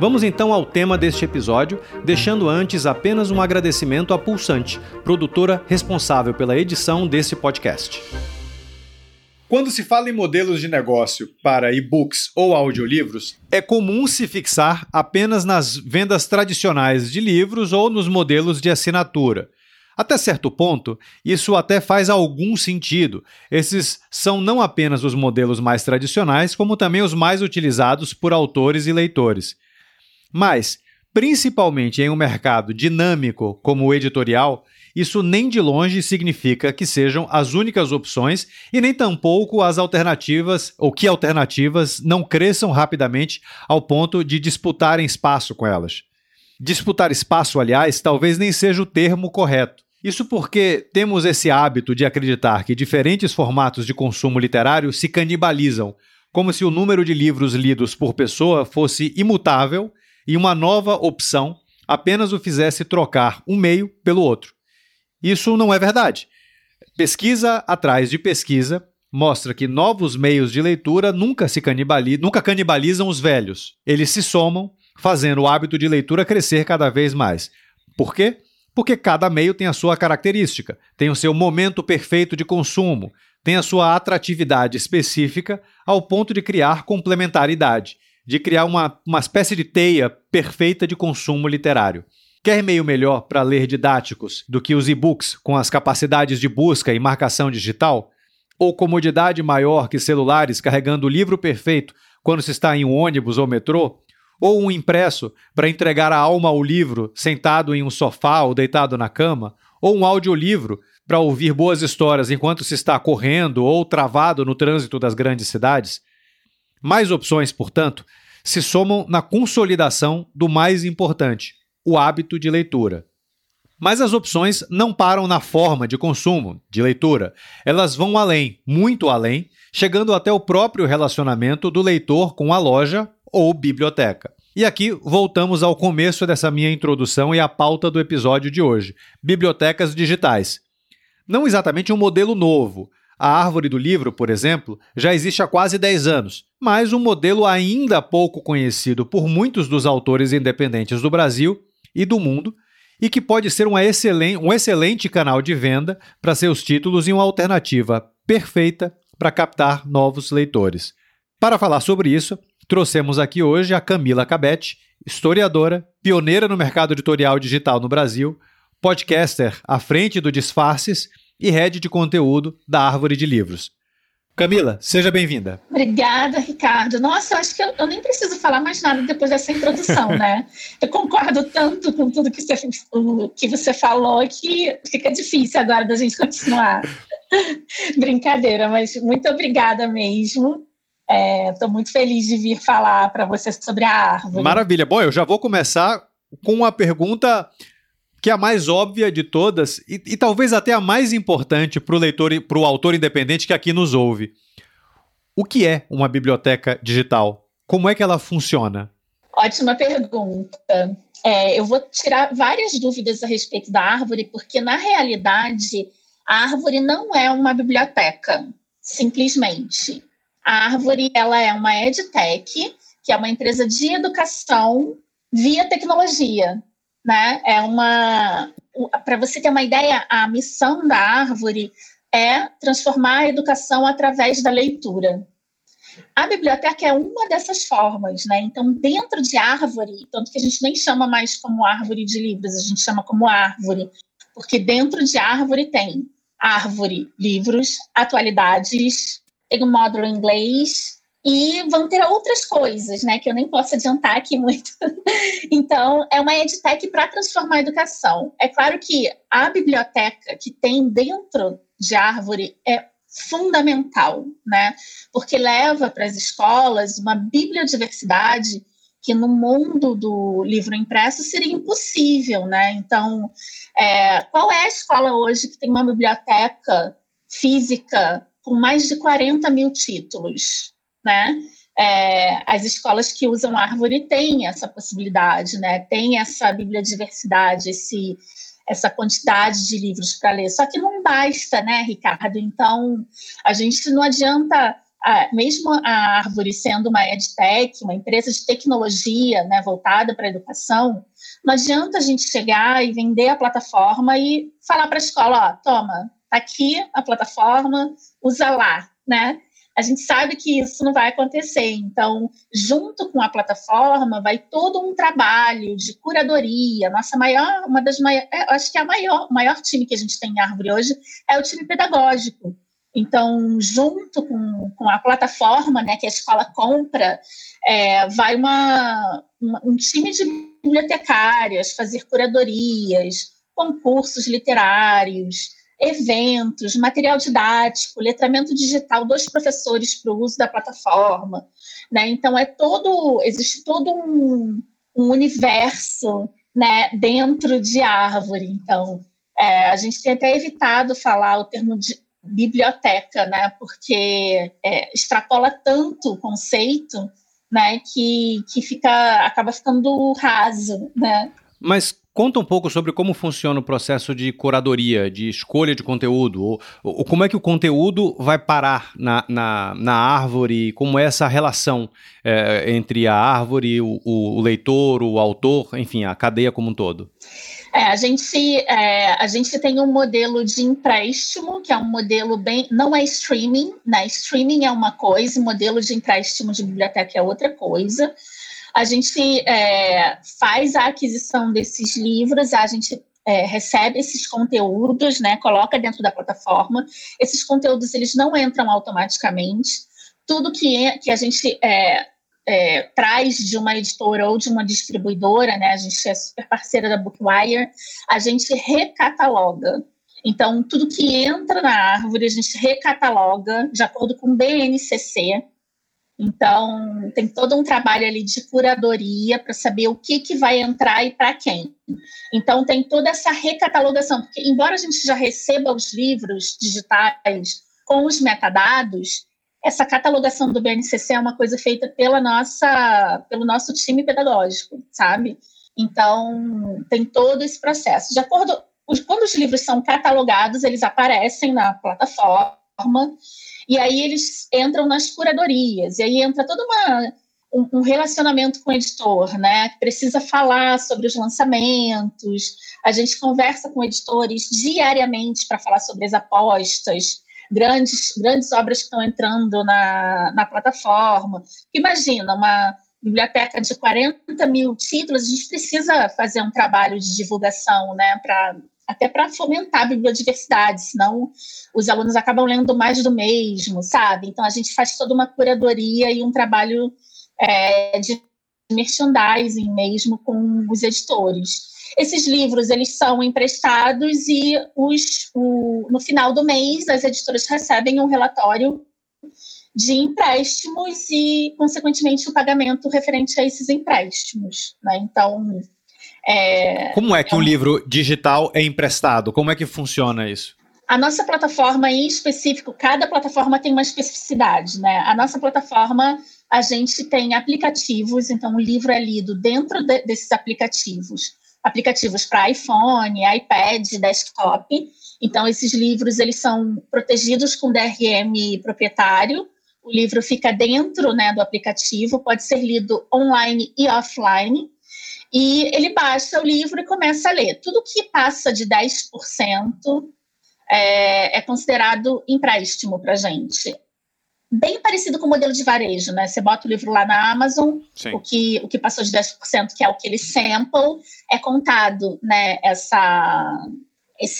Vamos então ao tema deste episódio, deixando antes apenas um agradecimento à Pulsante, produtora responsável pela edição desse podcast. Quando se fala em modelos de negócio para e-books ou audiolivros, é comum se fixar apenas nas vendas tradicionais de livros ou nos modelos de assinatura. Até certo ponto, isso até faz algum sentido. Esses são não apenas os modelos mais tradicionais, como também os mais utilizados por autores e leitores. Mas, principalmente em um mercado dinâmico como o editorial, isso nem de longe significa que sejam as únicas opções e nem tampouco as alternativas ou que alternativas não cresçam rapidamente ao ponto de disputarem espaço com elas. Disputar espaço, aliás, talvez nem seja o termo correto. Isso porque temos esse hábito de acreditar que diferentes formatos de consumo literário se canibalizam, como se o número de livros lidos por pessoa fosse imutável e uma nova opção apenas o fizesse trocar um meio pelo outro. Isso não é verdade. Pesquisa atrás de pesquisa mostra que novos meios de leitura nunca se canibalizam, nunca canibalizam os velhos. Eles se somam, fazendo o hábito de leitura crescer cada vez mais. Por quê? Porque cada meio tem a sua característica, tem o seu momento perfeito de consumo, tem a sua atratividade específica ao ponto de criar complementaridade, de criar uma, uma espécie de teia perfeita de consumo literário. Quer meio melhor para ler didáticos do que os e-books com as capacidades de busca e marcação digital? Ou comodidade maior que celulares carregando o livro perfeito quando se está em um ônibus ou metrô? Ou um impresso para entregar a alma ao livro sentado em um sofá ou deitado na cama? Ou um audiolivro para ouvir boas histórias enquanto se está correndo ou travado no trânsito das grandes cidades? Mais opções, portanto, se somam na consolidação do mais importante, o hábito de leitura. Mas as opções não param na forma de consumo, de leitura. Elas vão além, muito além, chegando até o próprio relacionamento do leitor com a loja ou biblioteca. E aqui voltamos ao começo dessa minha introdução e à pauta do episódio de hoje: bibliotecas digitais. Não exatamente um modelo novo. A árvore do livro, por exemplo, já existe há quase 10 anos, mas um modelo ainda pouco conhecido por muitos dos autores independentes do Brasil e do mundo, e que pode ser um excelente, um excelente canal de venda para seus títulos e uma alternativa perfeita para captar novos leitores. Para falar sobre isso, trouxemos aqui hoje a Camila Cabete, historiadora, pioneira no mercado editorial digital no Brasil, podcaster à frente do Disfarces e head de conteúdo da Árvore de Livros. Camila, seja bem-vinda. Obrigada, Ricardo. Nossa, eu acho que eu, eu, nem preciso falar mais nada depois dessa introdução, né? Eu concordo tanto com tudo que você, que você falou que fica difícil agora da gente continuar. Brincadeira, mas muito obrigada mesmo. Estou é, muito feliz de vir falar para você sobre a árvore. Maravilha. Bom, eu já vou começar com uma pergunta que é a mais óbvia de todas e, e talvez até a mais importante para o leitor e para o autor independente que aqui nos ouve. O que é uma biblioteca digital? Como é que ela funciona? Ótima pergunta. É, eu vou tirar várias dúvidas a respeito da árvore, porque na realidade a árvore não é uma biblioteca, simplesmente. A árvore ela é uma edtech, que é uma empresa de educação via tecnologia né? É uma para você ter uma ideia, a missão da árvore é transformar a educação através da leitura. A biblioteca é uma dessas formas, né? Então, dentro de árvore, tanto que a gente nem chama mais como árvore de livros, a gente chama como árvore, porque dentro de árvore tem árvore, livros, atualidades, tem o módulo inglês, e vão ter outras coisas, né, que eu nem posso adiantar aqui muito. então, é uma edtech para transformar a educação. É claro que a biblioteca que tem dentro de árvore é fundamental, né, porque leva para as escolas uma bibliodiversidade que no mundo do livro impresso seria impossível, né? Então, é, qual é a escola hoje que tem uma biblioteca física com mais de 40 mil títulos, né? É, as escolas que usam árvore têm essa possibilidade, né? Tem essa bibliodiversidade, esse, essa quantidade de livros para ler. Só que não basta, né, Ricardo? Então, a gente não adianta ah, mesmo a Árvore sendo uma edtech, uma empresa de tecnologia né, voltada para a educação, não adianta a gente chegar e vender a plataforma e falar para a escola, ó, toma, aqui a plataforma, usa lá, né? A gente sabe que isso não vai acontecer. Então, junto com a plataforma, vai todo um trabalho de curadoria. Nossa maior, uma das maiores, é, acho que é a maior, maior time que a gente tem em Árvore hoje é o time pedagógico então, junto com, com a plataforma né, que a escola compra, é, vai uma, uma, um time de bibliotecárias fazer curadorias, concursos literários, eventos, material didático, letramento digital dos professores para o uso da plataforma. Né? Então, é todo, existe todo um, um universo né, dentro de árvore. Então, é, a gente tem até evitado falar o termo de biblioteca, né? Porque é, extrapola tanto o conceito, né? Que, que fica, acaba ficando raso, né? Mas conta um pouco sobre como funciona o processo de curadoria, de escolha de conteúdo, ou, ou como é que o conteúdo vai parar na, na, na árvore, como é essa relação é, entre a árvore, o, o, leitor, o autor, enfim, a cadeia como um todo. É, a gente, é, a gente tem um modelo de empréstimo, que é um modelo bem. Não é streaming, né? Streaming é uma coisa, modelo de empréstimo de biblioteca é outra coisa. A gente é, faz a aquisição desses livros, a gente é, recebe esses conteúdos, né, coloca dentro da plataforma. Esses conteúdos eles não entram automaticamente. Tudo que, que a gente é, é, traz de uma editora ou de uma distribuidora, né? A gente é super parceira da Bookwire, a gente recataloga. Então, tudo que entra na árvore, a gente recataloga de acordo com o BNCC. Então, tem todo um trabalho ali de curadoria para saber o que, que vai entrar e para quem. Então, tem toda essa recatalogação, porque, embora a gente já receba os livros digitais com os metadados, essa catalogação do BNCC é uma coisa feita pela nossa, pelo nosso time pedagógico, sabe? Então, tem todo esse processo. De acordo, quando os livros são catalogados, eles aparecem na plataforma, e aí eles entram nas curadorias, e aí entra todo um, relacionamento com o editor, né? Precisa falar sobre os lançamentos, a gente conversa com editores diariamente para falar sobre as apostas, grandes, grandes obras que estão entrando na, na plataforma. Imagina, uma biblioteca de 40 mil títulos, a gente precisa fazer um trabalho de divulgação, né, para até para fomentar a bibliodiversidade, senão os alunos acabam lendo mais do mesmo, sabe? Então a gente faz toda uma curadoria e um trabalho é, de merchandising mesmo com os editores. Esses livros eles são emprestados e os, o, no final do mês as editoras recebem um relatório de empréstimos e, consequentemente, o pagamento referente a esses empréstimos. Né? Então, é, como é que um livro digital é emprestado? Como é que funciona isso? A nossa plataforma em específico, cada plataforma tem uma especificidade, né? A nossa plataforma, a gente tem aplicativos, então o livro é lido dentro de, desses aplicativos aplicativos para iPhone, iPad, desktop. Então, esses livros eles são protegidos com DRM proprietário. O livro fica dentro né, do aplicativo, pode ser lido online e offline. E ele baixa o livro e começa a ler. Tudo que passa de 10% é, é considerado empréstimo para a gente bem parecido com o modelo de varejo, né? Você bota o livro lá na Amazon, o que, o que passou de 10%, que é o que ele sample, é contado, né? Essa,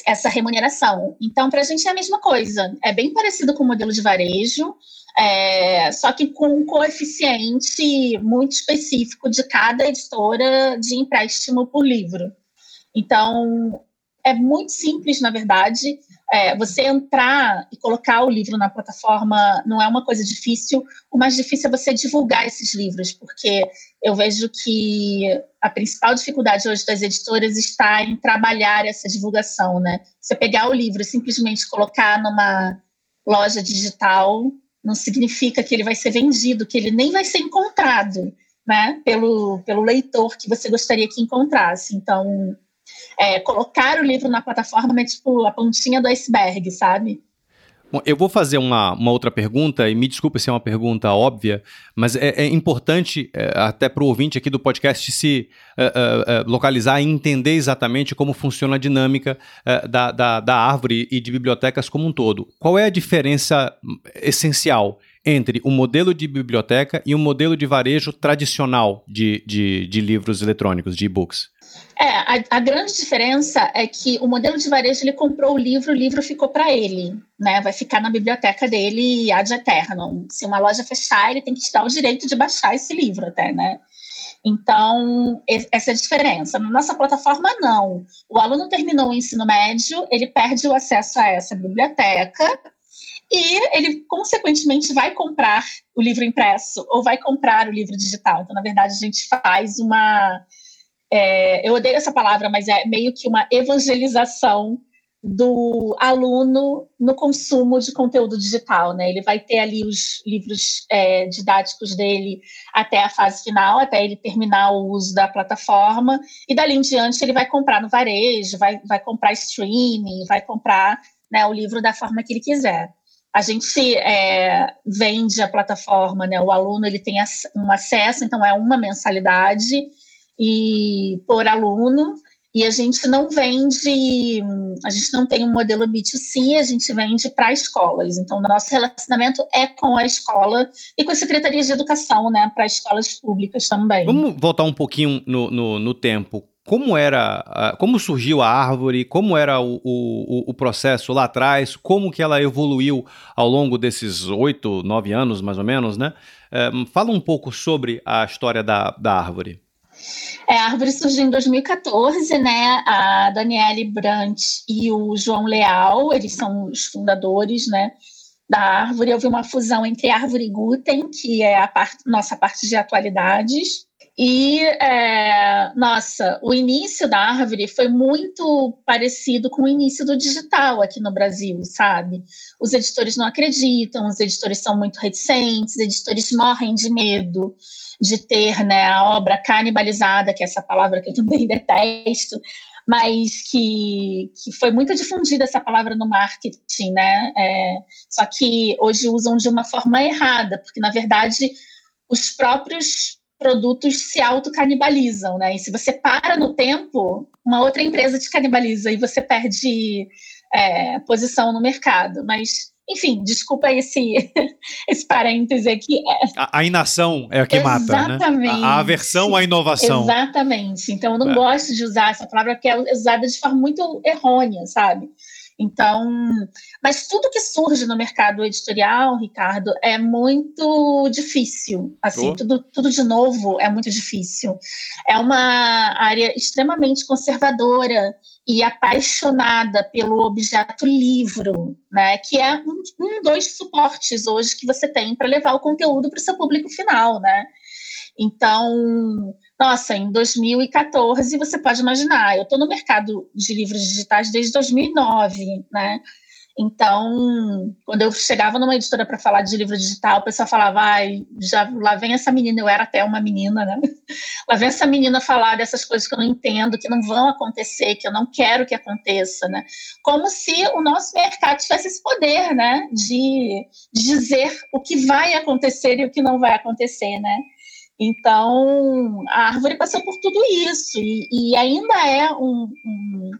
essa remuneração. Então, para a gente é a mesma coisa. É bem parecido com o modelo de varejo, é, só que com um coeficiente muito específico de cada editora de empréstimo por livro. Então, é muito simples, na verdade. É, você entrar e colocar o livro na plataforma não é uma coisa difícil. O mais difícil é você divulgar esses livros, porque eu vejo que a principal dificuldade hoje das editoras está em trabalhar essa divulgação, né? Você pegar o livro e simplesmente colocar numa loja digital não significa que ele vai ser vendido, que ele nem vai ser encontrado, né? Pelo, pelo leitor que você gostaria que encontrasse. Então, é, colocar o livro na plataforma é tipo a pontinha do iceberg, sabe? Bom, eu vou fazer uma, uma outra pergunta, e me desculpe se é uma pergunta óbvia, mas é, é importante, é, até para o ouvinte aqui do podcast, se é, é, é, localizar e entender exatamente como funciona a dinâmica da, da, da árvore e de bibliotecas como um todo. Qual é a diferença essencial entre o modelo de biblioteca e o modelo de varejo tradicional de, de, de livros eletrônicos, de e-books? É, a, a, grande diferença é que o modelo de varejo ele comprou o livro, o livro ficou para ele, né? Vai ficar na biblioteca dele ad eternum. Se uma loja fechar, ele tem que te dar o direito de baixar esse livro até, né? Então, essa é a diferença. Na nossa plataforma, não. O aluno terminou o ensino médio, ele perde o acesso a essa biblioteca, e ele, consequentemente, vai comprar o livro impresso ou vai comprar o livro digital. Então, na verdade, a gente faz uma. É, eu odeio essa palavra, mas é meio que uma evangelização do aluno no consumo de conteúdo digital, né? Ele vai ter ali os livros é, didáticos dele até a fase final, até ele terminar o uso da plataforma, e dali em diante ele vai comprar no varejo, vai, vai comprar streaming, vai comprar né, o livro da forma que ele quiser a gente é, vende a plataforma, né? O aluno ele tem um acesso, então é uma mensalidade e por aluno. E a gente não vende, a gente não tem um modelo B2C, a gente vende para escolas. Então, nosso relacionamento é com a escola e com a Secretaria de Educação, né, para escolas públicas também. Vamos voltar um pouquinho no, no, no tempo como era, como surgiu a árvore, como era o, o, o, processo lá atrás, como que ela evoluiu ao longo desses oito, nove anos, mais ou menos, né? É, fala um pouco sobre a história da, da árvore. É, a árvore surgiu em 2014, né? A Daniele Brandt e o João Leal, eles são os fundadores, né? Da árvore, houve uma fusão entre árvore e Guten, que é a nossa parte de atualidades, e, é, nossa, o início da árvore foi muito parecido com o início do digital aqui no Brasil, sabe? Os editores não acreditam, os editores são muito reticentes, os editores morrem de medo de ter né, a obra canibalizada, que é essa palavra que eu também detesto, mas que, que foi muito difundida essa palavra no marketing, né? É, só que hoje usam de uma forma errada, porque, na verdade, os próprios produtos se autocanibalizam, né? E se você para no tempo, uma outra empresa te canibaliza e você perde é, posição no mercado. Mas, enfim, desculpa esse, esse parêntese aqui. É. A, a, inação é a que Exatamente. mata, né? A, a aversão à inovação. Exatamente. Então, eu não é. gosto de usar essa palavra porque é usada de forma muito errônea, sabe? Então, mas tudo que surge no mercado editorial, Ricardo, é muito difícil. Assim, oh. tudo, tudo de novo é muito difícil. É uma área extremamente conservadora e apaixonada pelo objeto livro, né? Que é um, um dos suportes hoje que você tem para levar o conteúdo para o seu público final, né? Então, nossa, em 2014, você pode imaginar, eu estou no mercado de livros digitais desde 2009, né? Então, quando eu chegava numa editora para falar de livro digital, o pessoal falava, ai, já lá vem essa menina, eu era até uma menina, né? Lá vem essa menina falar dessas coisas que eu não entendo, que não vão acontecer, que eu não quero que aconteça, né? Como se o nosso mercado tivesse esse poder, né? De, dizer o que vai acontecer e o que não vai acontecer, né? Então, a árvore passou por tudo isso, e, e ainda é um, um,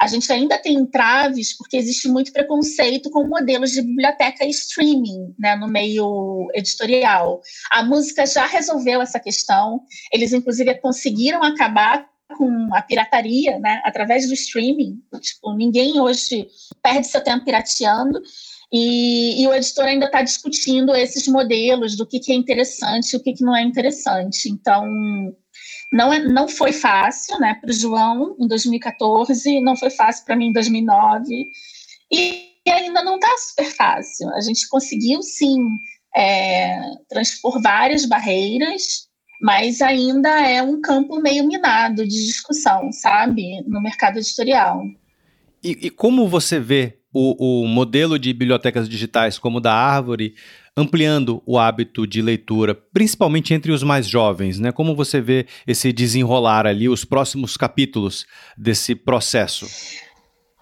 A gente ainda tem entraves, porque existe muito preconceito com modelos de biblioteca e streaming né, no meio editorial. A música já resolveu essa questão, eles, inclusive, conseguiram acabar com a pirataria, né, através do streaming. Tipo, ninguém hoje perde seu tempo pirateando. E, e o editor ainda está discutindo esses modelos do que, que é interessante e o que, que não é interessante. Então, Não, é, não foi fácil, né, para o João em 2014, não foi fácil para mim em 2009, e ainda não está super fácil. A gente conseguiu, sim, é, transpor várias barreiras, mas ainda é um campo meio minado de discussão, sabe, no mercado editorial. E, e como você vê o, o modelo de bibliotecas digitais como o da Árvore ampliando o hábito de leitura, principalmente entre os mais jovens, né? Como você vê esse desenrolar ali, os próximos capítulos desse processo?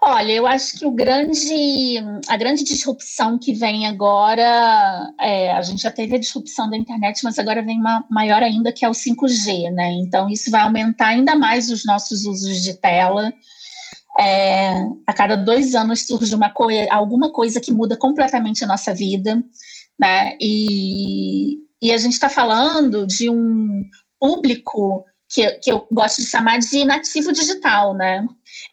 Olha, eu acho que o grande, a grande disrupção que vem agora, é, a gente já teve a disrupção da internet, mas agora vem uma maior ainda, que é o 5G, né? Então, isso vai aumentar ainda mais os nossos usos de tela. É, a cada dois anos surge uma coisa, alguma coisa que muda completamente a nossa vida né? E, e a gente está falando de um público que, que eu gosto de chamar de nativo digital, né?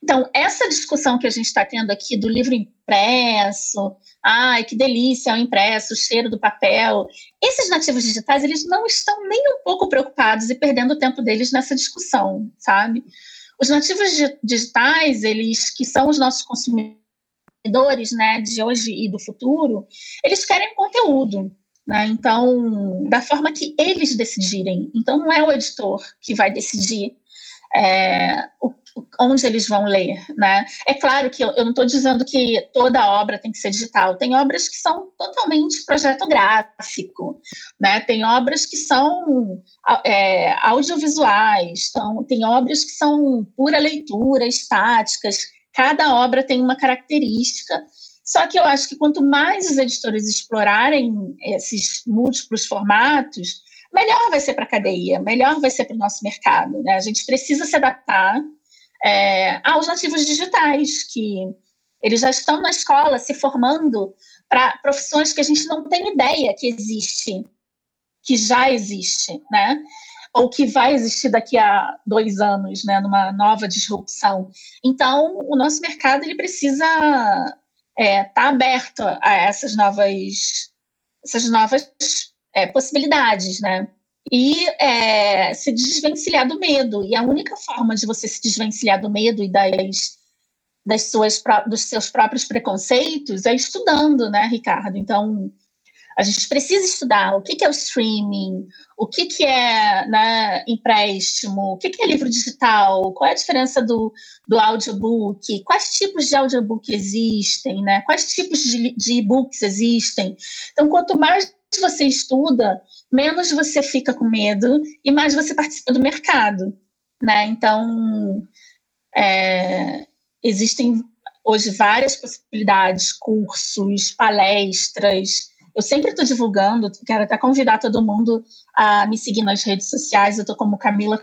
Então, essa discussão que a gente está tendo aqui do livro impresso, ai, que delícia o impresso, o cheiro do papel, esses nativos digitais, eles não estão nem um pouco preocupados e perdendo o tempo deles nessa discussão, sabe? Os nativos digitais, eles que são os nossos consumidores, né, de hoje e do futuro, eles querem conteúdo. Né? Então, da forma que eles decidirem. Então, não é o editor que vai decidir é, o, onde eles vão ler. Né? É claro que eu, não estou dizendo que toda obra tem que ser digital. Tem obras que são totalmente projeto gráfico. Né? Tem obras que são é, audiovisuais. Então, tem obras que são pura leitura, estáticas Cada obra tem uma característica. Só que eu acho que quanto mais os editores explorarem esses múltiplos formatos, melhor vai ser para a cadeia, melhor vai ser para o nosso mercado. Né? A gente precisa se adaptar é, aos nativos digitais, que eles já estão na escola se formando para profissões que a gente não tem ideia que existe, que já existe, né? ou que vai existir daqui a dois anos, né, numa nova disrupção. Então, o nosso mercado ele precisa estar é, tá aberto a essas novas, essas novas é, possibilidades, né? E é, se desvencilhar do medo. E a única forma de você se desvencilhar do medo e das, das suas, dos seus próprios preconceitos é estudando, né, Ricardo? Então, a gente precisa estudar o que, que é o streaming, o que, que é né, empréstimo, o que, que é livro digital, qual é a diferença do, do audiobook, quais tipos de audiobook existem, né, quais tipos de, de e-books existem. Então, quanto mais você estuda, menos você fica com medo e mais você participa do mercado. Né? Então, é, existem hoje várias possibilidades, cursos, palestras, eu sempre estou divulgando, quero até convidar todo mundo a me seguir nas redes sociais. Eu estou como Camila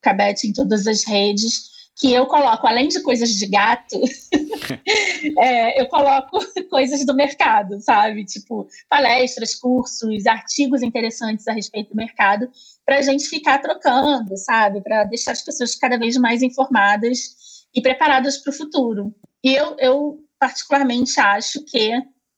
Cabete em todas as redes, que eu coloco, além de coisas de gato, é, eu coloco coisas do mercado, sabe? Tipo, palestras, cursos, artigos interessantes a respeito do mercado, para a gente ficar trocando, sabe? Para deixar as pessoas cada vez mais informadas e preparadas para o futuro. E eu, eu, particularmente, acho que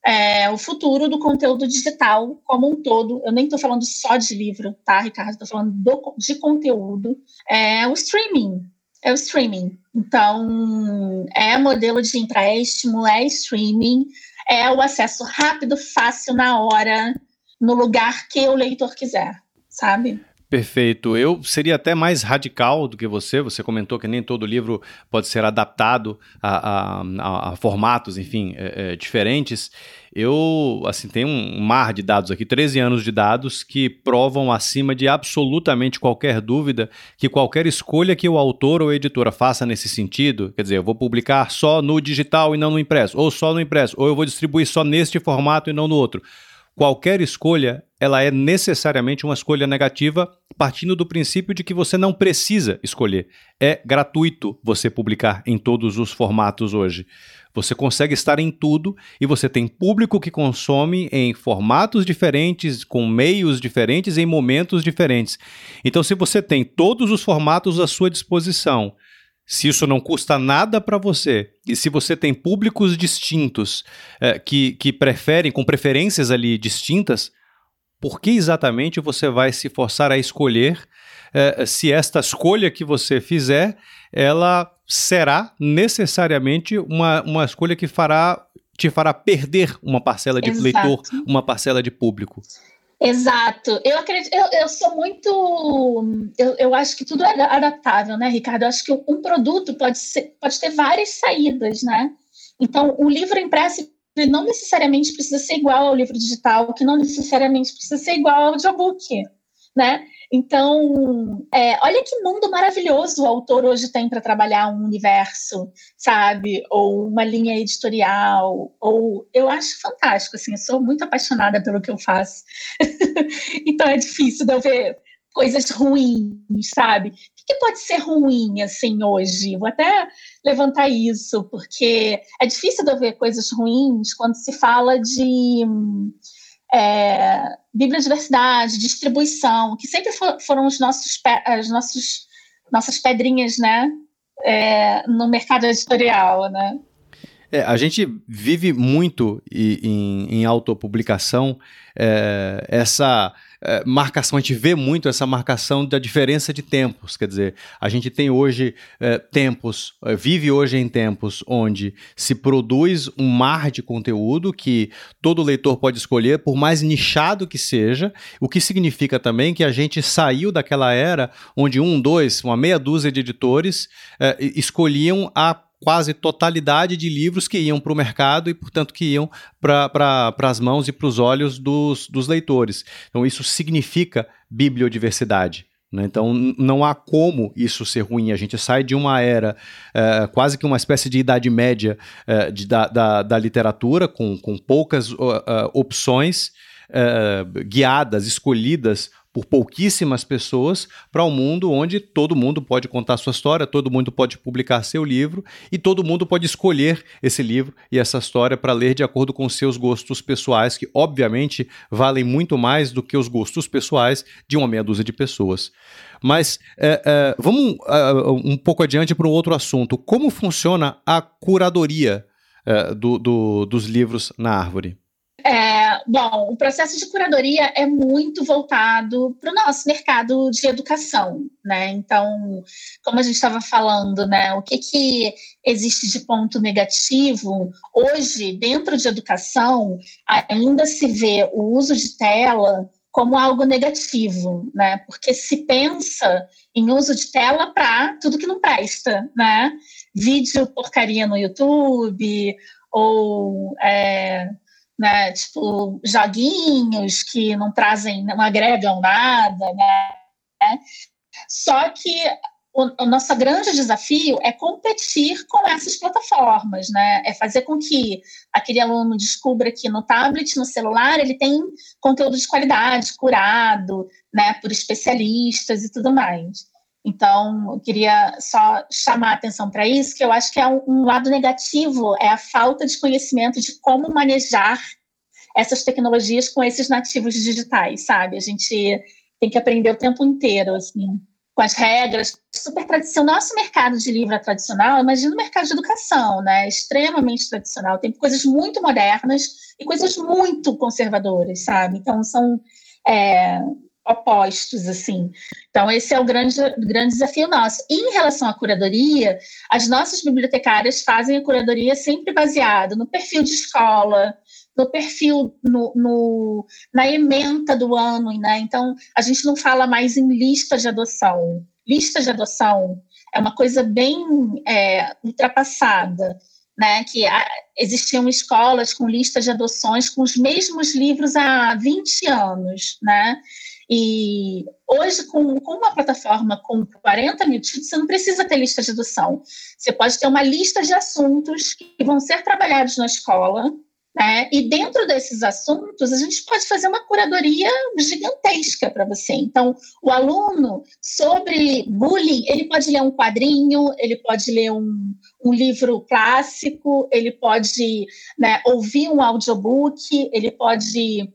é, o futuro do conteúdo digital como um todo. Eu nem estou falando só de livro, tá, Ricardo? Estou falando do, de conteúdo. É o streaming. É o streaming. Então, é modelo de empréstimo, é streaming, é o acesso rápido, fácil, na hora, no lugar que o leitor quiser, sabe? Perfeito. Eu seria até mais radical do que você. Você comentou que nem todo livro pode ser adaptado a, a, a formatos, enfim, é, é, diferentes. Eu, assim, tenho um mar de dados aqui, 13 anos de dados, que provam acima de absolutamente qualquer dúvida que qualquer escolha que o autor ou a editora faça nesse sentido, quer dizer, eu vou publicar só no digital e não no impresso, ou só no impresso, ou eu vou distribuir só neste formato e não no outro qualquer escolha ela é necessariamente uma escolha negativa, partindo do princípio de que você não precisa escolher. É gratuito você publicar em todos os formatos hoje. Você consegue estar em tudo e você tem público que consome em formatos diferentes, com meios diferentes, em momentos diferentes. Então, se você tem todos os formatos à sua disposição, se isso não custa nada para você e se você tem públicos distintos é, que, que preferem, com preferências ali distintas, por que exatamente você vai se forçar a escolher é, se esta escolha que você fizer, ela será necessariamente uma, uma escolha que fará te fará perder uma parcela de Exato. leitor, uma parcela de público. Exato. Eu acredito, eu, eu sou muito. Eu, eu acho que tudo é adaptável, né, Ricardo? Eu acho que um produto pode, ser, pode ter várias saídas, né? Então, o livro impresso não necessariamente precisa ser igual ao livro digital, que não necessariamente precisa ser igual ao audiobook, né? Então, é, olha que mundo maravilhoso o autor hoje tem para trabalhar um universo, sabe? Ou uma linha editorial, ou eu acho fantástico, assim, eu sou muito apaixonada pelo que eu faço. então é difícil de eu ver coisas ruins, sabe? O que pode ser ruim, assim, hoje? Vou até levantar isso, porque é difícil de eu ver coisas ruins quando se fala de é, bibliodiversidade, distribuição, que sempre for, foram os nossos, as nossos, nossas pedrinhas, né, é, no mercado editorial, né. É, a gente vive muito em, em autopublicação é, essa é, marcação, a gente vê muito essa marcação da diferença de tempos. Quer dizer, a gente tem hoje é, tempos, é, vive hoje em tempos onde se produz um mar de conteúdo que todo leitor pode escolher, por mais nichado que seja, o que significa também que a gente saiu daquela era onde um, dois, uma meia dúzia de editores é, escolhiam a quase totalidade de livros que iam para o mercado e, portanto, que iam para pra, as mãos e para os olhos dos, dos leitores. Então, isso significa bibliodiversidade. Né? Então, não há como isso ser ruim. A gente sai de uma era, é, quase que uma espécie de idade média é, de, da, da, da, literatura, com, com poucas uh, opções. Uh, guiadas, escolhidas por pouquíssimas pessoas para um mundo onde todo mundo pode contar sua história, todo mundo pode publicar seu livro e todo mundo pode escolher esse livro e essa história para ler de acordo com seus gostos pessoais, que obviamente valem muito mais do que os gostos pessoais de uma meia dúzia de pessoas. Mas é, é, vamos é, um pouco adiante para um outro assunto. Como funciona a curadoria do, do, dos livros na árvore? É, bom, o processo de curadoria é muito voltado para o nosso mercado de educação, né? Então, como a gente estava falando, né? O que, que existe de ponto negativo? Hoje, dentro de educação, ainda se vê o uso de tela como algo negativo, né? Porque se pensa em uso de tela para tudo que não presta, né? Vídeo porcaria no YouTube ou é, né? Tipo, joguinhos que não trazem, não agregam nada, né? Só que o, o nosso grande desafio é competir com essas plataformas, né? É fazer com que aquele aluno descubra que no tablet, no celular, ele tem conteúdo de qualidade, curado, né, por especialistas e tudo mais. Então, eu queria só chamar a atenção para isso, que eu acho que é um, um, lado negativo, é a falta de conhecimento de como manejar essas tecnologias com esses nativos digitais, sabe? A gente tem que aprender o tempo inteiro, assim, com as regras super tradicional. Nosso mercado de livro é tradicional, imagina o mercado de educação, né? Extremamente tradicional. Tem coisas muito modernas e coisas muito conservadoras, sabe? Então, são... É, opostos, assim. Então, esse é o grande, grande desafio nosso. E em relação à curadoria, as nossas bibliotecárias fazem a curadoria sempre baseada no perfil de escola, no perfil, no, no, na ementa do ano, né? Então, a gente não fala mais em lista de adoção. Lista de adoção é uma coisa bem é, ultrapassada, né? Que a, existiam escolas com listas de adoções com os mesmos livros há 20 anos, né? E hoje, com, com uma plataforma com 40 mil títulos, você não precisa ter lista de adoção. Você pode ter uma lista de assuntos que vão ser trabalhados na escola, né? E dentro desses assuntos, a gente pode fazer uma curadoria gigantesca para você. Então, o aluno, sobre bullying, ele pode ler um quadrinho, ele pode ler um, um livro clássico, ele pode né, ouvir um audiobook, ele pode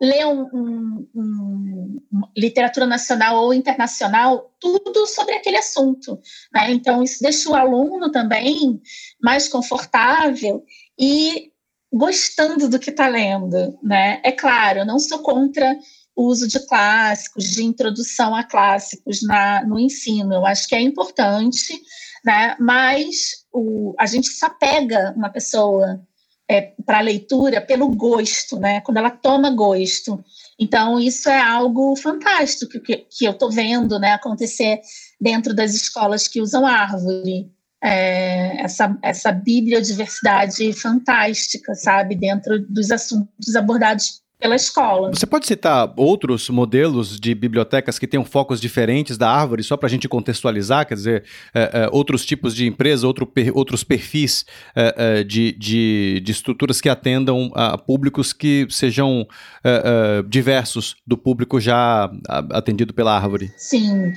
ler um, um, um, literatura nacional ou internacional, tudo sobre aquele assunto. Né? Então, isso deixa o aluno também mais confortável e gostando do que está lendo. Né? É claro, eu não sou contra o uso de clássicos, de introdução a clássicos na, no ensino. Eu acho que é importante, né? mas o, a gente só pega uma pessoa é, para a leitura pelo gosto, né? quando ela toma gosto. Então, isso é algo fantástico que, que eu estou vendo né, acontecer dentro das escolas que usam árvore. É, essa, essa bibliodiversidade fantástica, sabe, dentro dos assuntos abordados pela escola. Você pode citar outros modelos de bibliotecas que tenham focos diferentes da árvore, só para a gente contextualizar, quer dizer, é, é, outros tipos de empresa, outro, per, outros perfis é, é, de, de, de, estruturas que atendam a públicos que sejam é, é, diversos do público já atendido pela árvore? Sim.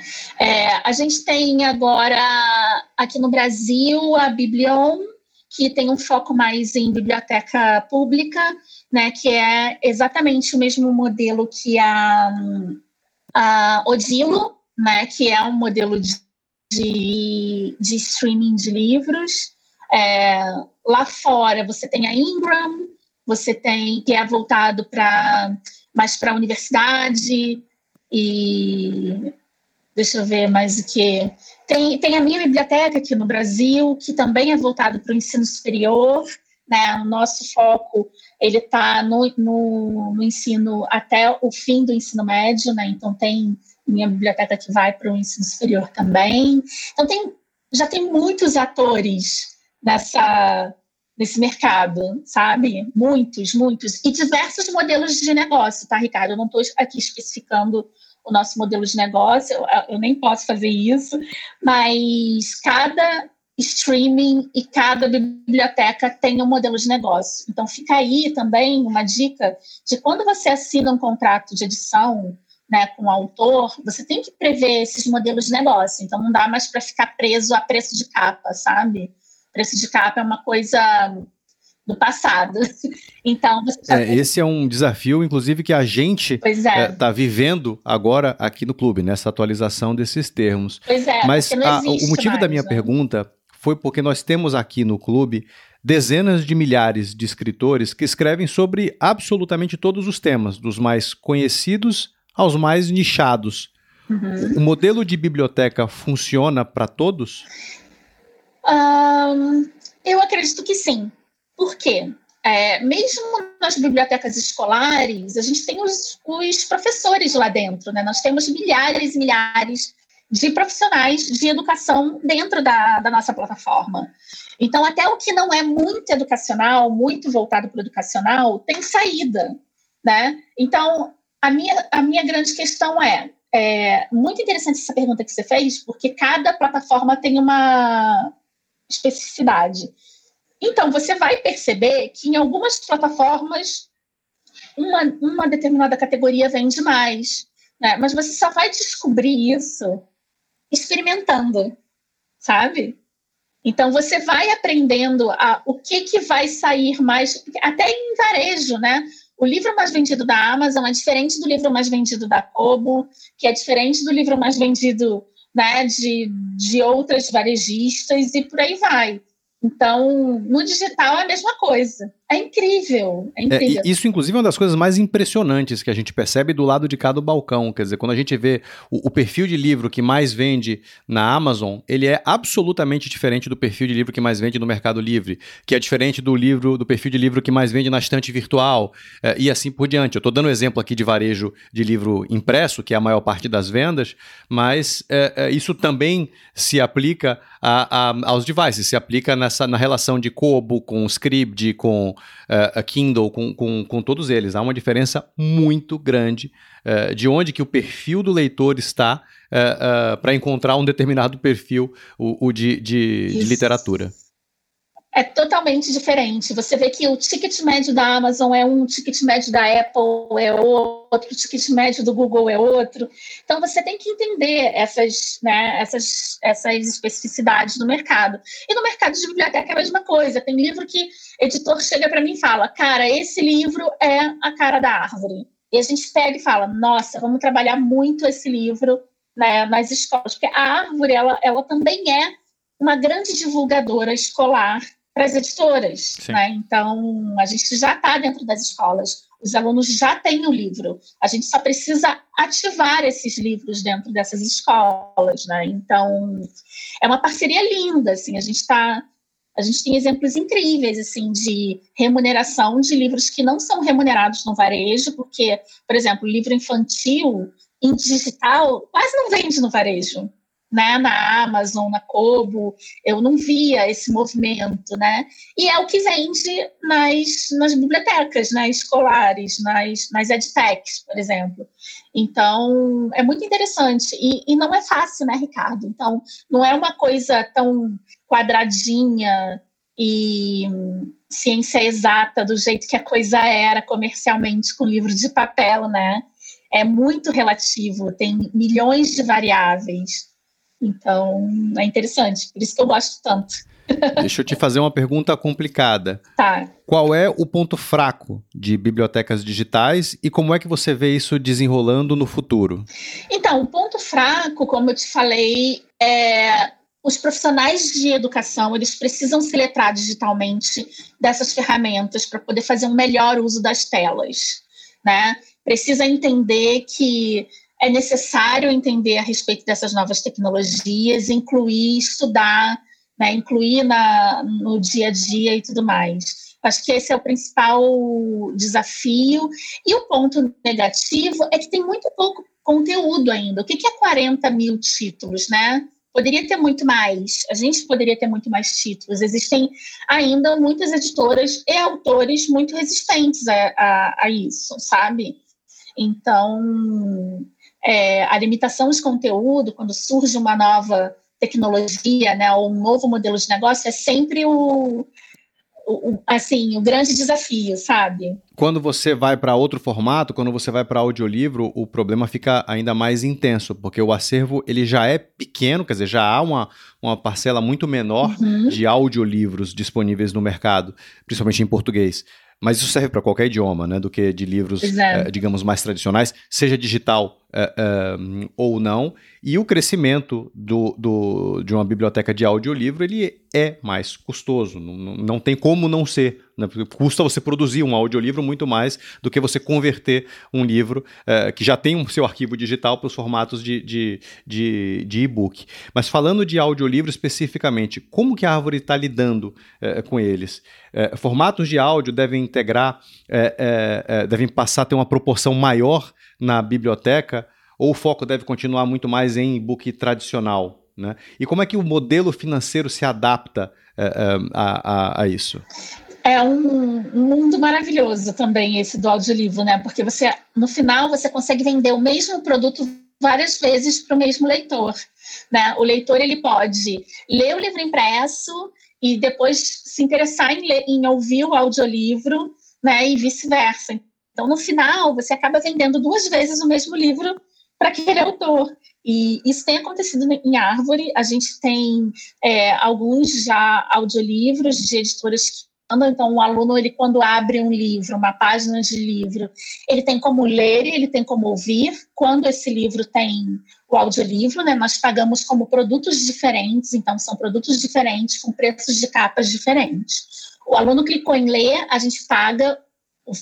a gente tem agora, aqui no Brasil, a Biblion, que tem um foco mais em biblioteca pública, né, que é exatamente o mesmo modelo que a, a Odilo, né, que é um modelo de, de, de streaming de livros. É, lá fora você tem a Ingram, você tem que é voltado para mais para a universidade e deixa eu ver mais o que tem, tem a minha biblioteca aqui no Brasil que também é voltado para o ensino superior né? O nosso foco ele está no, no, no, ensino até o fim do ensino médio, né? Então tem minha biblioteca que vai para o ensino superior também. Então tem já tem muitos atores nessa nesse mercado, sabe? Muitos, muitos e diversos modelos de negócio, tá, Ricardo? Eu não estou aqui especificando o nosso modelo de negócio, eu, eu nem posso fazer isso, mas cada streaming e cada biblioteca tem um modelo de negócio. Então, fica aí também uma dica de quando você assina um contrato de edição né, com o autor, você tem que prever esses modelos de negócio. Então, não dá mais para ficar preso a preço de capa, sabe? Preço de capa é uma coisa do passado. Então, é, esse é um desafio, inclusive, que a gente está é. é, tá vivendo agora aqui no clube, nessa atualização desses termos. Pois é, Mas a, o motivo mais, da minha né? pergunta foi porque nós temos aqui no clube dezenas de milhares de escritores que escrevem sobre absolutamente todos os temas, dos mais conhecidos aos mais nichados. Uhum. O modelo de biblioteca funciona para todos? Um, eu acredito que sim. Por quê? É, mesmo nas bibliotecas escolares, a gente tem os, os professores lá dentro, né? Nós temos milhares e milhares de profissionais de educação dentro da, da nossa plataforma. Então, até o que não é muito educacional, muito voltado para o educacional, tem saída, né? Então, a minha, a minha grande questão é, é muito interessante essa pergunta que você fez, porque cada plataforma tem uma especificidade. Então, você vai perceber que em algumas plataformas uma, uma determinada categoria vende mais, né? mas você só vai descobrir isso experimentando, sabe? Então você vai aprendendo a, o que, que vai sair mais, até em varejo, né? O livro mais vendido da Amazon é diferente do livro mais vendido da Kobo, que é diferente do livro mais vendido né, de, de outras varejistas e por aí vai. Então, no digital é a mesma coisa. É incrível, é, é incrível. É, isso, inclusive, é uma das coisas mais impressionantes que a gente percebe do lado de cada balcão. Quer dizer, quando a gente vê o, o, perfil de livro que mais vende na Amazon, ele é absolutamente diferente do perfil de livro que mais vende no Mercado Livre, que é diferente do livro, do perfil de livro que mais vende na estante virtual, é, e assim por diante. Eu estou dando um exemplo aqui de varejo de livro impresso, que é a maior parte das vendas, mas é, é isso também se aplica a, a, aos devices, se aplica nessa, na relação de Kobo com Scribd, com uh, Kindle, com, com, com todos eles. Há uma diferença muito grande uh, de onde que o perfil do leitor está uh, uh, para encontrar um determinado perfil, o, o de, de, de literatura é totalmente diferente. Você vê que o ticket médio da Amazon é um, o ticket médio da Apple é outro, o ticket médio do Google é outro. Então você tem que entender essas, né, essas, essas especificidades do mercado. E no mercado de biblioteca é a mesma coisa. Tem livro que editor chega para mim e fala: "Cara, esse livro é a cara da árvore". E a gente pega e fala: "Nossa, vamos trabalhar muito esse livro né, nas escolas, porque a árvore ela, ela também é uma grande divulgadora escolar para as editoras. Né? Então, a gente já está dentro das escolas, os alunos já têm o livro, a gente só precisa ativar esses livros dentro dessas escolas. Né? Então, é uma parceria linda, assim, a gente está. A gente tem exemplos incríveis assim de remuneração de livros que não são remunerados no varejo, porque, por exemplo, livro infantil em digital quase não vende no varejo né, na Amazon, na Kobo, eu não via esse movimento, né? E é o que vende nas, nas bibliotecas, né, escolares, nas, nas edtechs, por exemplo. Então, é muito interessante. E, e não é fácil, né, Ricardo? Então, não é uma coisa tão quadradinha e ciência exata do jeito que a coisa era comercialmente com livro de papel, né? É muito relativo, tem milhões de variáveis. Então, é interessante, por isso que eu gosto tanto. Deixa eu te fazer uma pergunta complicada. Tá. Qual é o ponto fraco de bibliotecas digitais e como é que você vê isso desenrolando no futuro? Então, o ponto fraco, como eu te falei, é os profissionais de educação eles precisam se letrar digitalmente dessas ferramentas para poder fazer um melhor uso das telas, né? Precisa entender que é necessário entender a respeito dessas novas tecnologias, incluir, estudar, né, incluir na, no dia a dia e tudo mais. Acho que esse é o principal desafio. E o ponto negativo é que tem muito pouco conteúdo ainda. O que é 40 mil títulos, né? Poderia ter muito mais, a gente poderia ter muito mais títulos. Existem ainda muitas editoras e autores muito resistentes a, a, a isso, sabe? Então, é, a limitação de conteúdo, quando surge uma nova tecnologia, né, ou um novo modelo de negócio, é sempre o, o assim, o grande desafio, sabe? Quando você vai para outro formato, quando você vai para audiolivro, o problema fica ainda mais intenso, porque o acervo ele já é pequeno, quer dizer, já há uma, uma parcela muito menor uhum. de audiolivros disponíveis no mercado, principalmente em português. Mas isso serve para qualquer idioma, né? Do que de livros, é, digamos, mais tradicionais, seja digital é, ou não. E o crescimento do, do, de uma biblioteca de audiolivro, ele é mais custoso. Não, não tem como não ser. Né? Custa você produzir um audiolivro muito mais do que você converter um livro é, que já tem o um seu arquivo digital para os formatos de, de, de, de e-book. Mas falando de audiolivro especificamente, como que a Árvore está lidando é, com eles? Formatos de áudio devem integrar, devem passar a ter uma proporção maior na biblioteca ou o foco deve continuar muito mais em e-book tradicional? Né? E como é que o modelo financeiro se adapta é, é, a, a, a, isso? É um, um, mundo maravilhoso também esse do audiolivro, né? Porque você, no final, você consegue vender o mesmo produto várias vezes para o mesmo leitor. Né? O leitor ele pode ler o livro impresso e depois se interessar em, ler, em ouvir o audiolivro, né? E vice-versa. Então, no final, você acaba vendendo duas vezes o mesmo livro para aquele autor. E isso tem acontecido em Árvore. A gente tem é, alguns já audiolivros de editoras que. Então, o aluno, ele, quando abre um livro, uma página de livro, ele tem como ler e ele tem como ouvir. Quando esse livro tem o audiolivro, né, nós pagamos como produtos diferentes, então são produtos diferentes com preços de capas diferentes. O aluno clicou em ler, a gente paga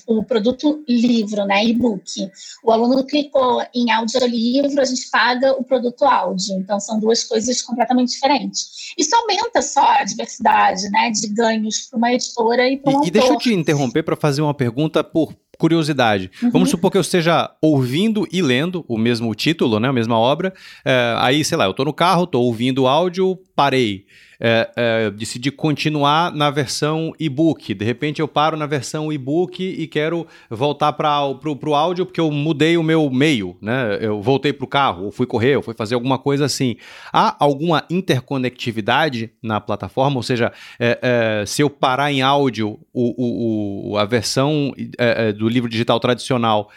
o, produto livro, né, e-book. O aluno clicou em audiolivro, a gente paga o produto áudio. Então, são duas coisas completamente diferentes. Isso aumenta só a diversidade, né, de ganhos para uma editora e para um e, E deixa eu te interromper para fazer uma pergunta por curiosidade. Uhum. Vamos supor que eu esteja ouvindo e lendo o mesmo título, né, a mesma obra. É, aí, sei lá, eu estou no carro, estou ouvindo o áudio, parei é, é, decidi continuar na versão e-book. De repente eu paro na versão e-book e quero voltar para o áudio porque eu mudei o meu meio, né? Eu voltei para o carro, ou fui correr, ou fui fazer alguma coisa assim. Há alguma interconectividade na plataforma? Ou seja, é, se eu parar em áudio o, o, a versão é, do livro digital tradicional,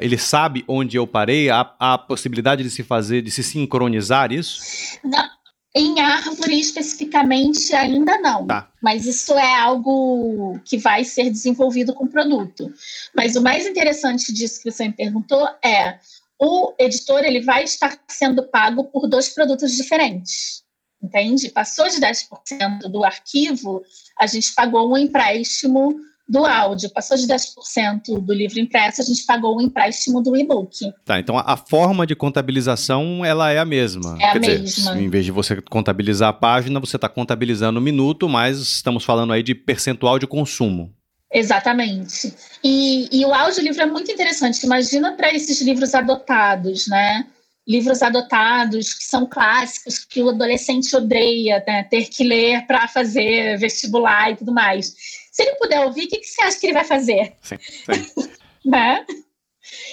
ele sabe onde eu parei? Há, há possibilidade de se fazer, de se sincronizar isso? Não. Em árvore especificamente ainda não, tá. mas isso é algo que vai ser desenvolvido com o produto. Mas o mais interessante disso que você me perguntou é o editor ele vai estar sendo pago por dois produtos diferentes. entende? Passou de 10% do arquivo, a gente pagou um empréstimo do áudio. Passou de 10% do livro impresso, a gente pagou o empréstimo do e-book. Tá, então a, forma de contabilização ela é a mesma. É a Quer mesma. Dizer, em vez de você contabilizar a página, você está contabilizando o minuto, mas estamos falando aí de percentual de consumo. Exatamente. E, e o audiolivro é muito interessante. Imagina para esses livros adotados, né? livros adotados que são clássicos que o adolescente odeia né? ter que ler para fazer vestibular e tudo mais. Se ele puder ouvir, o que, que você acha que ele vai fazer? Sim, sim. né?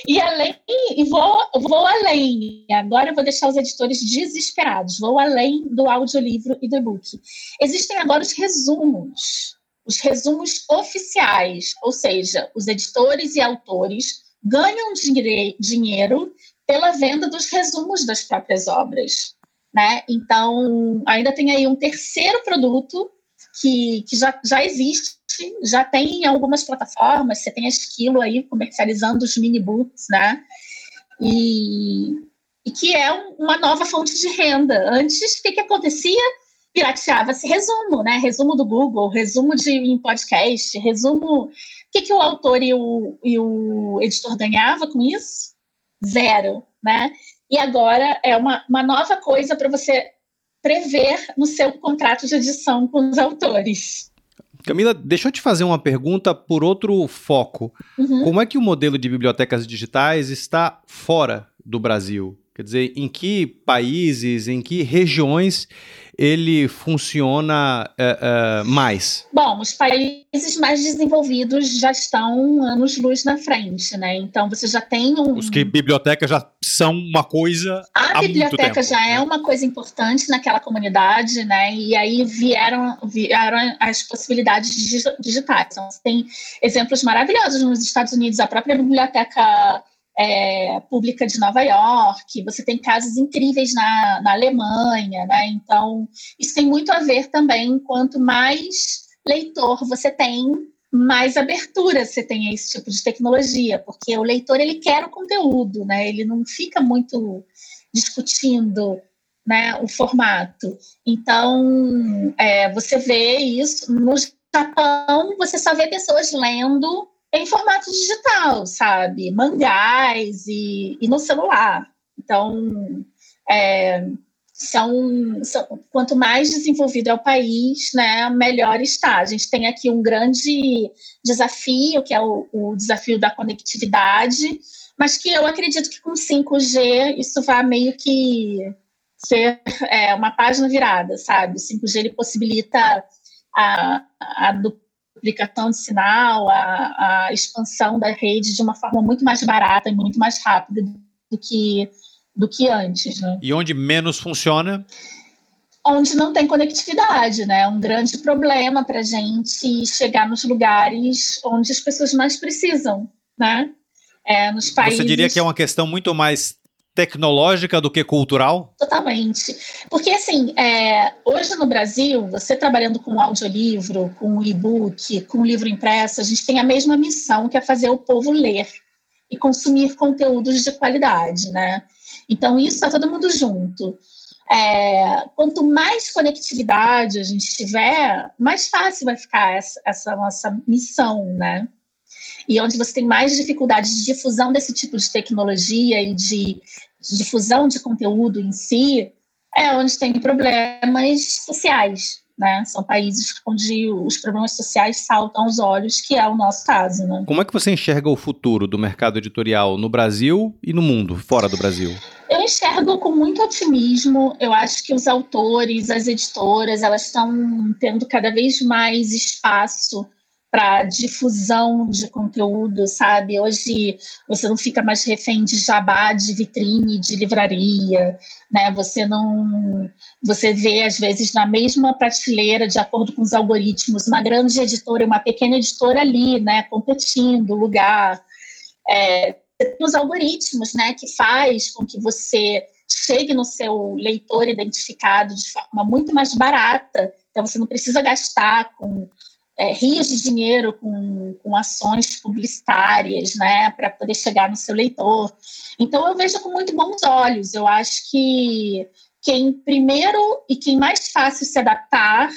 E além, e vou, vou além. Agora eu vou deixar os editores desesperados. Vou além do audiolivro e do e-book. Existem agora os resumos, os resumos oficiais, ou seja, os editores e autores ganham dinheiro pela venda dos resumos das próprias obras. Né? Então, ainda tem aí um terceiro produto que, que já, já existe, já tem em algumas plataformas, você tem a Esquilo aí comercializando os mini books, né? E, e que é uma nova fonte de renda. Antes, o que, que acontecia? Pirateava-se resumo, né? Resumo do Google, resumo de em podcast, resumo. O que, que o autor e o, e o editor ganhava com isso? Zero, né? E agora é uma, uma nova coisa para você prever no seu contrato de edição com os autores. Camila, deixa eu te fazer uma pergunta por outro foco. Uhum. Como é que o modelo de bibliotecas digitais está fora do Brasil? Quer dizer, em que países, em que regiões ele funciona uh, uh, mais? Bom, os países mais desenvolvidos já estão anos-luz na frente, né? Então você já tem um. Os que bibliotecas já são uma coisa. A biblioteca já é né? é uma coisa importante naquela comunidade, né? E aí vieram, vieram as possibilidades digitais. Então, você tem exemplos maravilhosos nos Estados Unidos, a própria biblioteca é, pública de Nova York, você tem casos incríveis na, na Alemanha, né? Então, isso tem muito a ver também, quanto mais leitor você tem, mais abertura você tem a esse tipo de tecnologia, porque o leitor ele quer o conteúdo, né? Ele não fica muito discutindo né, o formato. Então, é, você vê isso no Japão, você só vê pessoas lendo em formato digital, sabe? Mangás e, e no celular. Então, é, são, são, quanto mais desenvolvido é o país, né, melhor está. A gente tem aqui um grande desafio, que é o, o desafio da conectividade, mas que eu acredito que com 5G isso vai meio que ser é, uma página virada, sabe? O 5G ele possibilita a, a duplicação de sinal, a, a expansão da rede de uma forma muito mais barata e muito mais rápida do que, do que antes. Né? E onde menos funciona? Onde não tem conectividade, né? É um grande problema para a gente chegar nos lugares onde as pessoas mais precisam, né? É. Você diria que é uma questão muito mais tecnológica do que cultural? Totalmente. Porque, assim, é, hoje no Brasil, você trabalhando com audiolivro, com e-book, com livro impresso, a gente tem a mesma missão, que é fazer o povo ler e consumir conteúdos de qualidade, né? Então, isso está todo mundo junto. É, quanto mais conectividade a gente tiver, mais fácil vai ficar essa, essa nossa missão, né? E onde você tem mais dificuldade de difusão desse tipo de tecnologia e de, de difusão de conteúdo em si, é onde tem problemas sociais, né? São países onde os problemas sociais saltam aos olhos, que é o nosso caso, né? Como é que você enxerga o futuro do mercado editorial no Brasil e no mundo, fora do Brasil? Eu enxergo com muito otimismo. Eu acho que os autores, as editoras, elas estão tendo cada vez mais espaço para difusão de conteúdo, sabe? Hoje você não fica mais refém de jabá, de vitrine, de livraria, né? Você não, você vê às vezes na mesma prateleira, de acordo com os algoritmos, uma grande editora e uma pequena editora ali, né? Competindo, lugar. É, os algoritmos, né? Que faz com que você chegue no seu leitor identificado de forma muito mais barata. Então você não precisa gastar com é, rios de dinheiro com, com ações publicitárias, né, para poder chegar no seu leitor. Então, eu vejo com muito bons olhos. Eu acho que, quem primeiro e quem mais fácil se adaptar,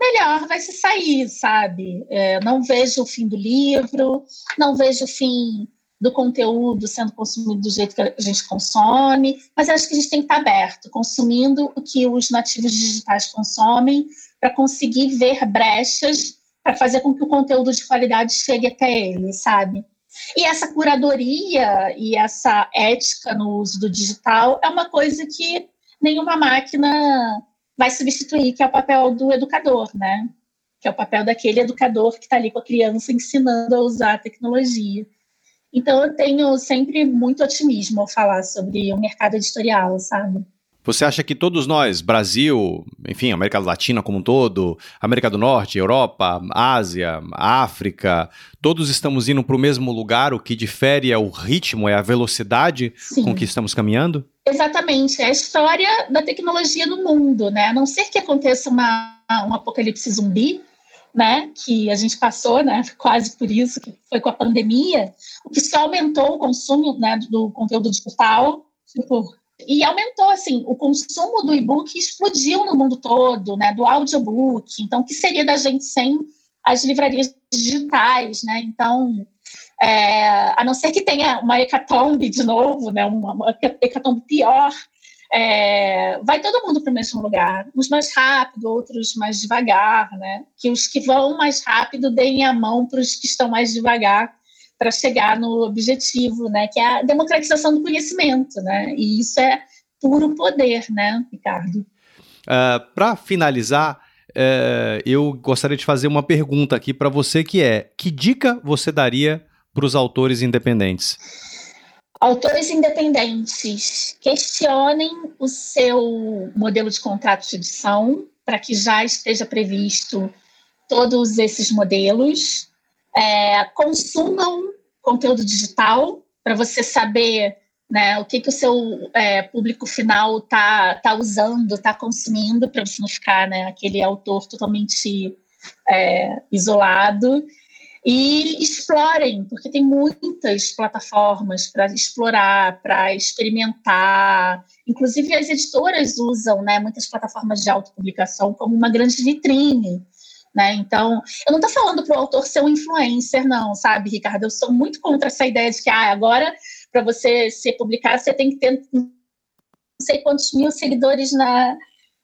melhor vai se sair, sabe? É, não vejo o fim do livro, não vejo o fim do conteúdo sendo consumido do jeito que a gente consome, mas acho que a gente tem que estar aberto, consumindo o que os nativos digitais consomem, para conseguir ver brechas para fazer com que o conteúdo de qualidade chegue até ele, sabe? E essa curadoria e essa ética no uso do digital é uma coisa que nenhuma máquina vai substituir, que é o papel do educador, né? Que é o papel daquele educador que está ali com a criança ensinando a usar a tecnologia. Então, eu tenho sempre muito otimismo ao falar sobre o mercado editorial, sabe? Você acha que todos nós, Brasil, enfim, América Latina como um todo, América do Norte, Europa, Ásia, África, todos estamos indo para o mesmo lugar? O que difere é o ritmo, é a velocidade Sim. com que estamos caminhando? Exatamente, é a história da tecnologia no mundo, né? A não ser que aconteça uma, um apocalipse zumbi, né, que a gente passou, né, quase por isso, que foi com a pandemia, o que só aumentou o consumo, né, do conteúdo digital, tipo, e aumentou, assim, o consumo do e-book explodiu no mundo todo, né, do audiobook, então, o que seria da gente sem as livrarias digitais, né, então, é, a não ser que tenha uma hecatombe de novo, né, uma, uma hecatombe pior, é, vai todo mundo para o mesmo lugar, uns mais rápido, outros mais devagar, né? Que os que vão mais rápido deem a mão para os que estão mais devagar para chegar no objetivo, né? Que é a democratização do conhecimento, né? E isso é puro poder, né, Ricardo? Uh, ah, para finalizar, uh, eu gostaria de fazer uma pergunta aqui para você que é: que dica você daria para os autores independentes? Autores independentes, questionem o seu modelo de contrato de edição para que já esteja previsto todos esses modelos. É, consumam conteúdo digital para você saber né, o que, que o seu é, público final está tá usando, está consumindo, para você não ficar né, aquele autor totalmente é, isolado. E explorem, porque tem muitas plataformas para explorar, para experimentar. Inclusive, as editoras usam né, muitas plataformas de autopublicação como uma grande vitrine. Né? Então, eu não estou falando para o autor ser um influencer, não, sabe, Ricardo? Eu sou muito contra essa ideia de que ah, agora, para você ser publicado, você tem que ter não sei quantos mil seguidores na,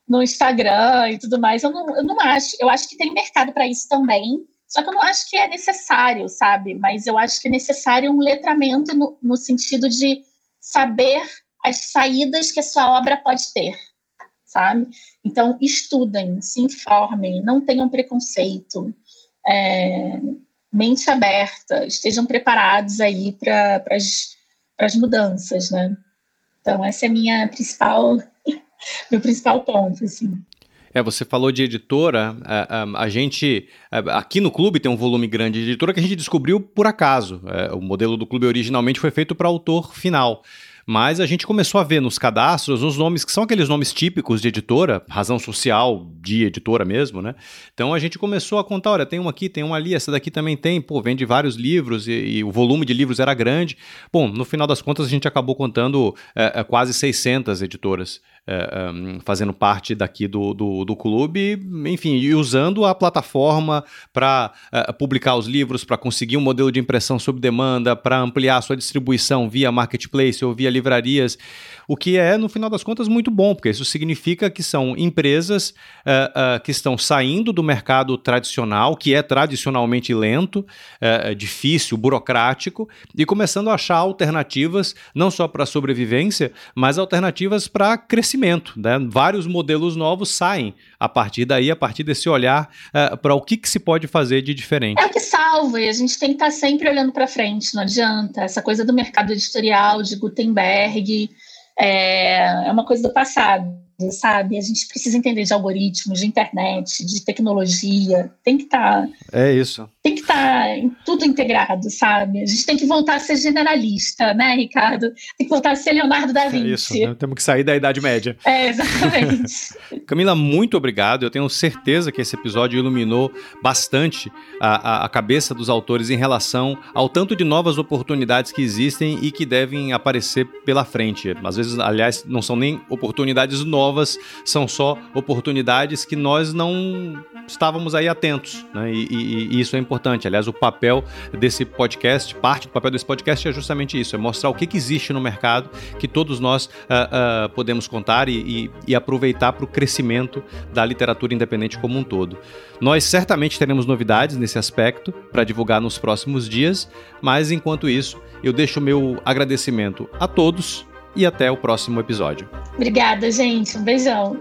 no Instagram e tudo mais. Eu não, eu não acho. Eu acho que tem mercado para isso também só que eu não acho que é necessário, sabe? Mas eu acho que é necessário um letramento no, no sentido de saber as saídas que a sua obra pode ter, sabe? Então, estudem, se informem, não tenham preconceito, é, mente aberta, estejam preparados aí para as mudanças, né? Então, essa é minha principal, meu principal ponto, assim. É, você falou de editora, a, a, a, gente, aqui no clube tem um volume grande de editora que a gente descobriu por acaso. É, o modelo do clube originalmente foi feito para autor final. Mas a gente começou a ver nos cadastros os nomes que são aqueles nomes típicos de editora, razão social de editora mesmo, né? Então a gente começou a contar: olha, tem uma aqui, tem uma ali, essa daqui também tem, pô, vende vários livros e, e o volume de livros era grande. Bom, no final das contas a gente acabou contando é, quase 600 editoras é, um, fazendo parte daqui do, do, do, clube, enfim, e usando a plataforma para uh, publicar os livros, para conseguir um modelo de impressão sob demanda, para ampliar sua distribuição via marketplace ou via livrarias, o que é, no final das contas, muito bom, porque isso significa que são empresas uh, uh, que estão saindo do mercado tradicional, que é tradicionalmente lento, difícil, burocrático, e começando a achar alternativas, não só para sobrevivência, mas alternativas para crescimento. Né? Vários modelos novos saem a partir daí, a partir desse olhar uh, para o que, que, se pode fazer de diferente. É o que salva, e a gente tem que estar sempre olhando para frente, não adianta. Essa coisa do mercado editorial, de Gutenberg, é, é uma coisa do passado sabe? A gente precisa entender de algoritmos, de internet, de tecnologia. Tem que estar. Tá, é isso. Tem que estar tá tudo integrado, sabe? A gente tem que voltar a ser generalista, né, Ricardo? Tem que voltar a ser Leonardo da Vinci. É isso, né? temos que sair da Idade Média. É, exatamente. Camila, muito obrigado. Eu tenho certeza que esse episódio iluminou bastante a, a, a cabeça dos autores em relação ao tanto de novas oportunidades que existem e que devem aparecer pela frente. Às vezes, aliás, não são nem oportunidades novas novas são só oportunidades que nós não estávamos aí atentos, né? E, e, e, isso é importante. Aliás, o papel desse podcast, parte do papel desse podcast é justamente isso: é mostrar o que, que existe no mercado que todos nós uh, uh, podemos contar e, e aproveitar para o crescimento da literatura independente como um todo. Nós certamente teremos novidades nesse aspecto para divulgar nos próximos dias, mas enquanto isso, eu deixo o meu agradecimento a todos e até o próximo episódio. Obrigada, gente. Um beijão.